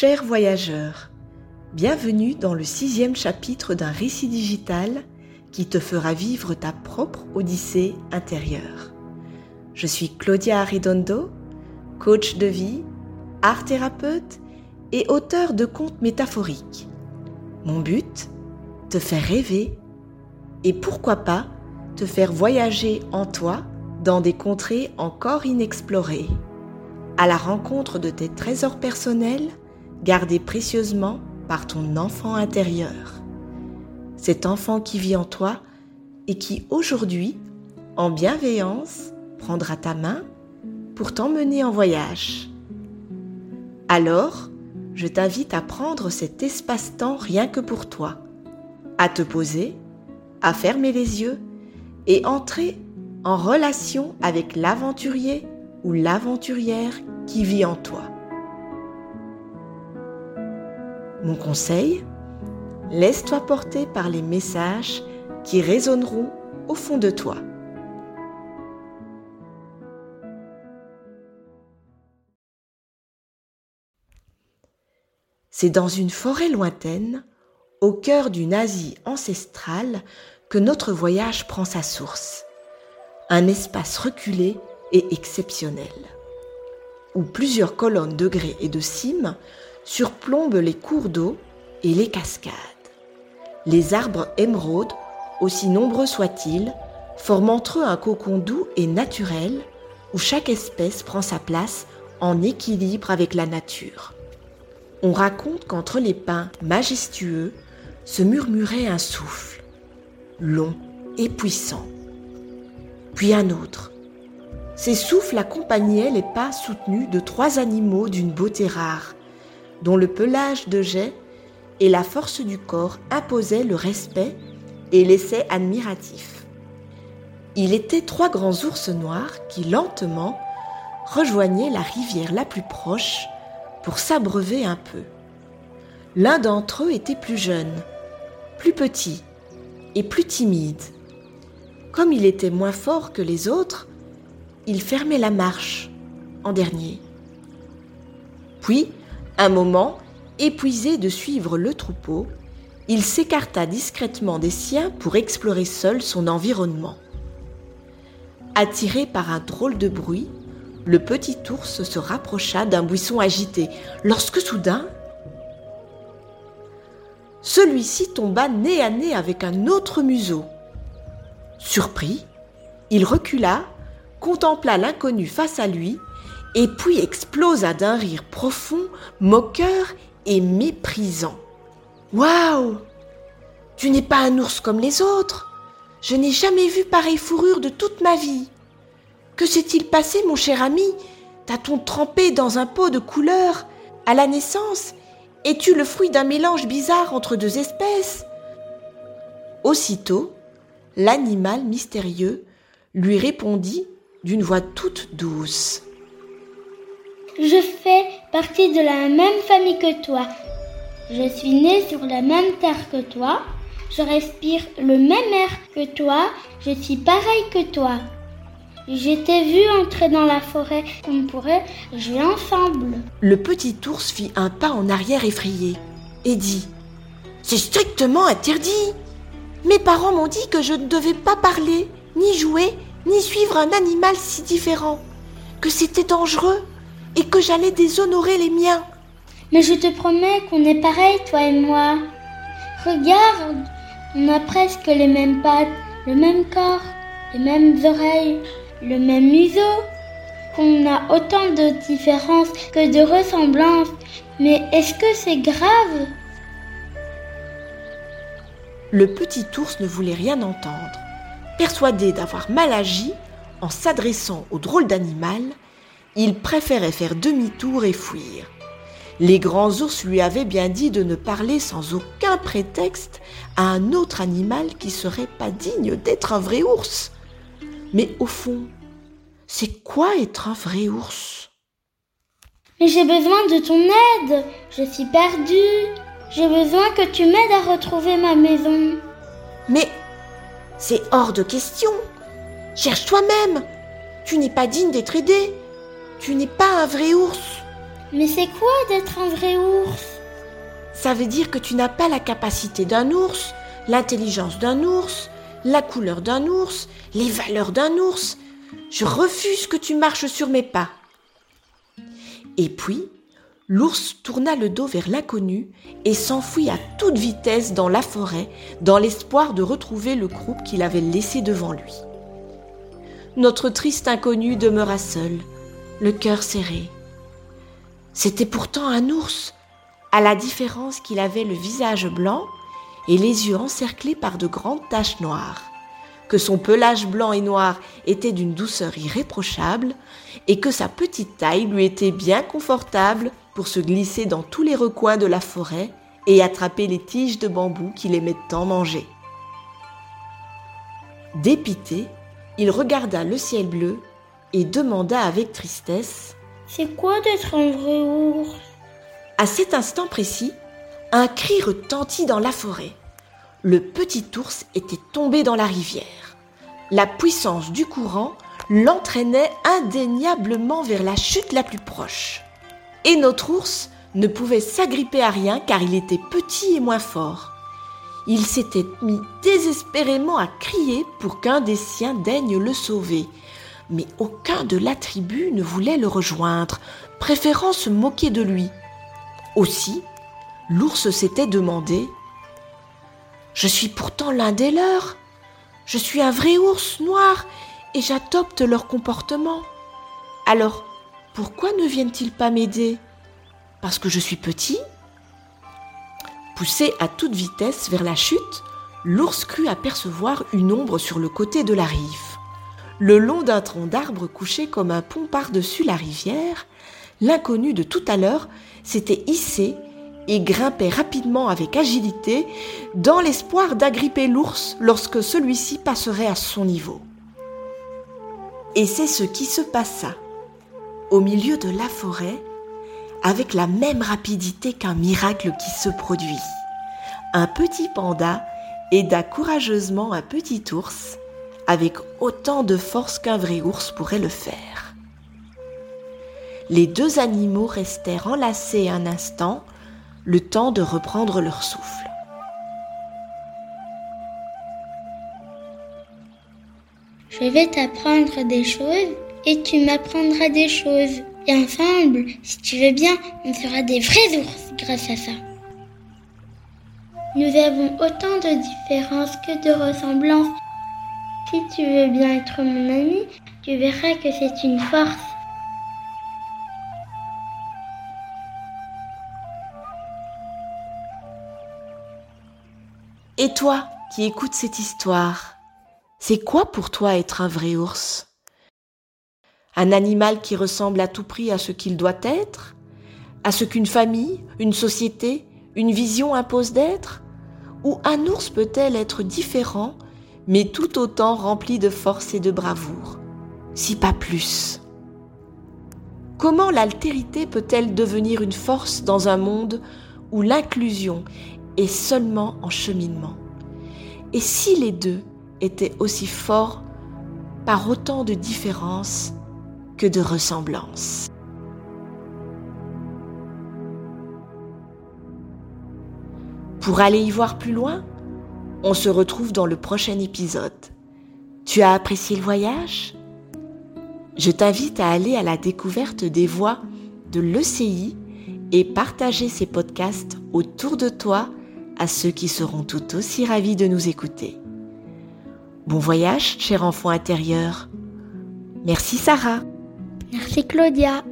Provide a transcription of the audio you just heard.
Chers voyageurs, bienvenue dans le sixième chapitre d'un récit digital qui te fera vivre ta propre odyssée intérieure. Je suis Claudia Arredondo, coach de vie, art thérapeute et auteur de contes métaphoriques. Mon but Te faire rêver et pourquoi pas te faire voyager en toi dans des contrées encore inexplorées, à la rencontre de tes trésors personnels gardés précieusement par ton enfant intérieur. Cet enfant qui vit en toi et qui aujourd'hui, en bienveillance, prendra ta main pour t'emmener en voyage. Alors, je t'invite à prendre cet espace-temps rien que pour toi, à te poser, à fermer les yeux et entrer en relation avec l'aventurier ou l'aventurière qui vit en toi. Conseil Laisse-toi porter par les messages qui résonneront au fond de toi. C'est dans une forêt lointaine, au cœur d'une Asie ancestrale, que notre voyage prend sa source. Un espace reculé et exceptionnel, où plusieurs colonnes de grès et de cimes surplombent les cours d'eau et les cascades. Les arbres émeraudes, aussi nombreux soient-ils, forment entre eux un cocon doux et naturel où chaque espèce prend sa place en équilibre avec la nature. On raconte qu'entre les pins majestueux se murmurait un souffle, long et puissant. Puis un autre. Ces souffles accompagnaient les pas soutenus de trois animaux d'une beauté rare, dont le pelage de jet et la force du corps imposaient le respect et l'essai admiratif. Il était trois grands ours noirs qui lentement rejoignaient la rivière la plus proche pour s'abreuver un peu. L'un d'entre eux était plus jeune, plus petit et plus timide. Comme il était moins fort que les autres, il fermait la marche en dernier. Puis, un moment, épuisé de suivre le troupeau, il s'écarta discrètement des siens pour explorer seul son environnement. Attiré par un drôle de bruit, le petit ours se rapprocha d'un buisson agité, lorsque soudain, celui-ci tomba nez à nez avec un autre museau. Surpris, il recula, contempla l'inconnu face à lui, et puis explosa d'un rire profond, moqueur et méprisant. Waouh Tu n'es pas un ours comme les autres. Je n'ai jamais vu pareille fourrure de toute ma vie. Que s'est-il passé, mon cher ami? T'a-t-on trempé dans un pot de couleur à la naissance Es-tu le fruit d'un mélange bizarre entre deux espèces? Aussitôt, l'animal mystérieux lui répondit d'une voix toute douce. Je fais partie de la même famille que toi. Je suis né sur la même terre que toi. Je respire le même air que toi. Je suis pareil que toi. J'étais vu entrer dans la forêt. On pourrait jouer ensemble. Le petit ours fit un pas en arrière effrayé et dit C'est strictement interdit. Mes parents m'ont dit que je ne devais pas parler, ni jouer, ni suivre un animal si différent, que c'était dangereux et que j'allais déshonorer les miens. Mais je te promets qu'on est pareil, toi et moi. Regarde, on a presque les mêmes pattes, le même corps, les mêmes oreilles, le même museau. Qu'on a autant de différences que de ressemblances. Mais est-ce que c'est grave? Le petit ours ne voulait rien entendre. Persuadé d'avoir mal agi en s'adressant au drôle d'animal, il préférait faire demi-tour et fuir. Les grands ours lui avaient bien dit de ne parler sans aucun prétexte à un autre animal qui serait pas digne d'être un vrai ours. Mais au fond, c'est quoi être un vrai ours? Mais j'ai besoin de ton aide. Je suis perdue. J'ai besoin que tu m'aides à retrouver ma maison. Mais c'est hors de question. Cherche toi-même. Tu n'es pas digne d'être aidé. Tu n'es pas un vrai ours. Mais c'est quoi d'être un vrai ours? Ça veut dire que tu n'as pas la capacité d'un ours, l'intelligence d'un ours, la couleur d'un ours, les valeurs d'un ours. Je refuse que tu marches sur mes pas. Et puis, l'ours tourna le dos vers l'inconnu et s'enfuit à toute vitesse dans la forêt dans l'espoir de retrouver le groupe qu'il avait laissé devant lui. Notre triste inconnu demeura seul, le cœur serré. C'était pourtant un ours, à la différence qu'il avait le visage blanc et les yeux encerclés par de grandes taches noires, que son pelage blanc et noir était d'une douceur irréprochable et que sa petite taille lui était bien confortable pour se glisser dans tous les recoins de la forêt et attraper les tiges de bambou qu'il aimait tant manger. Dépité, il regarda le ciel bleu et demanda avec tristesse C'est quoi d'être un vrai ours? À cet instant précis, un cri retentit dans la forêt. Le petit ours était tombé dans la rivière. La puissance du courant l'entraînait indéniablement vers la chute la plus proche. Et notre ours ne pouvait s'agripper à rien car il était petit et moins fort il s'était mis désespérément à crier pour qu'un des siens daigne le sauver. Mais aucun de la tribu ne voulait le rejoindre, préférant se moquer de lui. Aussi, l'ours s'était demandé Je suis pourtant l'un des leurs. Je suis un vrai ours noir et j'adopte leur comportement. Alors, pourquoi ne viennent-ils pas m'aider? Parce que je suis petit Poussé à toute vitesse vers la chute, l'ours crut apercevoir une ombre sur le côté de la rive. Le long d'un tronc d'arbre couché comme un pont par-dessus la rivière, l'inconnu de tout à l'heure s'était hissé et grimpait rapidement avec agilité dans l'espoir d'agripper l'ours lorsque celui-ci passerait à son niveau. Et c'est ce qui se passa. Au milieu de la forêt, avec la même rapidité qu'un miracle qui se produit. Un petit panda aida courageusement un petit ours avec autant de force qu'un vrai ours pourrait le faire. Les deux animaux restèrent enlacés un instant, le temps de reprendre leur souffle. Je vais t'apprendre des choses et tu m'apprendras des choses. Et ensemble, si tu veux bien, on sera des vrais ours grâce à ça. Nous avons autant de différences que de ressemblances. Si tu veux bien être mon ami, tu verras que c'est une force. Et toi qui écoutes cette histoire, c'est quoi pour toi être un vrai ours? Un animal qui ressemble à tout prix à ce qu'il doit être, à ce qu'une famille, une société, une vision impose d'être? Ou un ours peut-elle être différent, mais tout autant rempli de force et de bravoure, si pas plus. Comment l'altérité peut-elle devenir une force dans un monde où l'inclusion est seulement en cheminement? Et si les deux étaient aussi forts par autant de différences que de ressemblance. Pour aller y voir plus loin, on se retrouve dans le prochain épisode. Tu as apprécié le voyage? Je t'invite à aller à la découverte des voix de l'ECI et partager ces podcasts autour de toi à ceux qui seront tout aussi ravis de nous écouter. Bon voyage, cher enfant intérieur. Merci Sarah. Merci Claudia.